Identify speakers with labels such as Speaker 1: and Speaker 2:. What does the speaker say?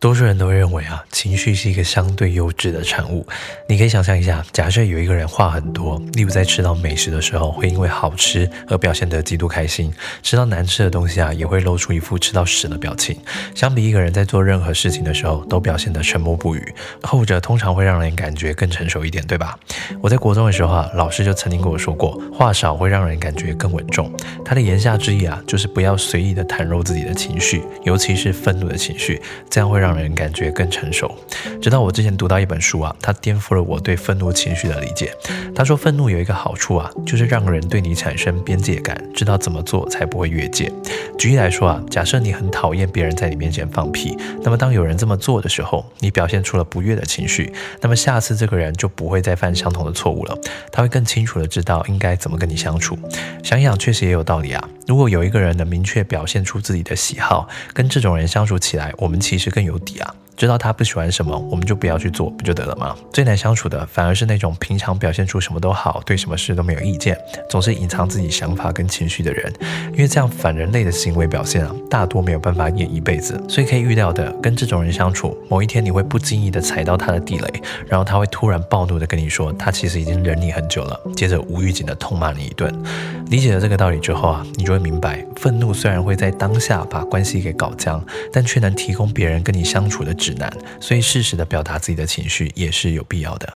Speaker 1: 多数人都认为啊，情绪是一个相对优质的产物。你可以想象一下，假设有一个人话很多，例如在吃到美食的时候，会因为好吃而表现得极度开心；吃到难吃的东西啊，也会露出一副吃到屎的表情。相比一个人在做任何事情的时候都表现得沉默不语，后者通常会让人感觉更成熟一点，对吧？我在国中的时候啊，老师就曾经跟我说过，话少会让人感觉更稳重。他的言下之意啊，就是不要随意的袒露自己的情绪，尤其是愤怒的情绪，这样会让。让人感觉更成熟。直到我之前读到一本书啊，它颠覆了我对愤怒情绪的理解。他说，愤怒有一个好处啊，就是让人对你产生边界感，知道怎么做才不会越界。举例来说啊，假设你很讨厌别人在你面前放屁，那么当有人这么做的时候，你表现出了不悦的情绪，那么下次这个人就不会再犯相同的错误了。他会更清楚的知道应该怎么跟你相处。想一想确实也有道理啊。如果有一个人能明确表现出自己的喜好，跟这种人相处起来，我们其实更有。底啊，知道他不喜欢什么，我们就不要去做，不就得了吗？最难相处的反而是那种平常表现出什么都好，对什么事都没有意见，总是隐藏自己想法跟情绪的人。因为这样反人类的行为表现啊，大多没有办法演一辈子。所以可以预料的，跟这种人相处，某一天你会不经意的踩到他的地雷，然后他会突然暴怒的跟你说，他其实已经忍你很久了，接着无预警的痛骂你一顿。理解了这个道理之后啊，你就会明白，愤怒虽然会在当下把关系给搞僵，但却能提供别人跟你相处的指南。所以，适时的表达自己的情绪也是有必要的。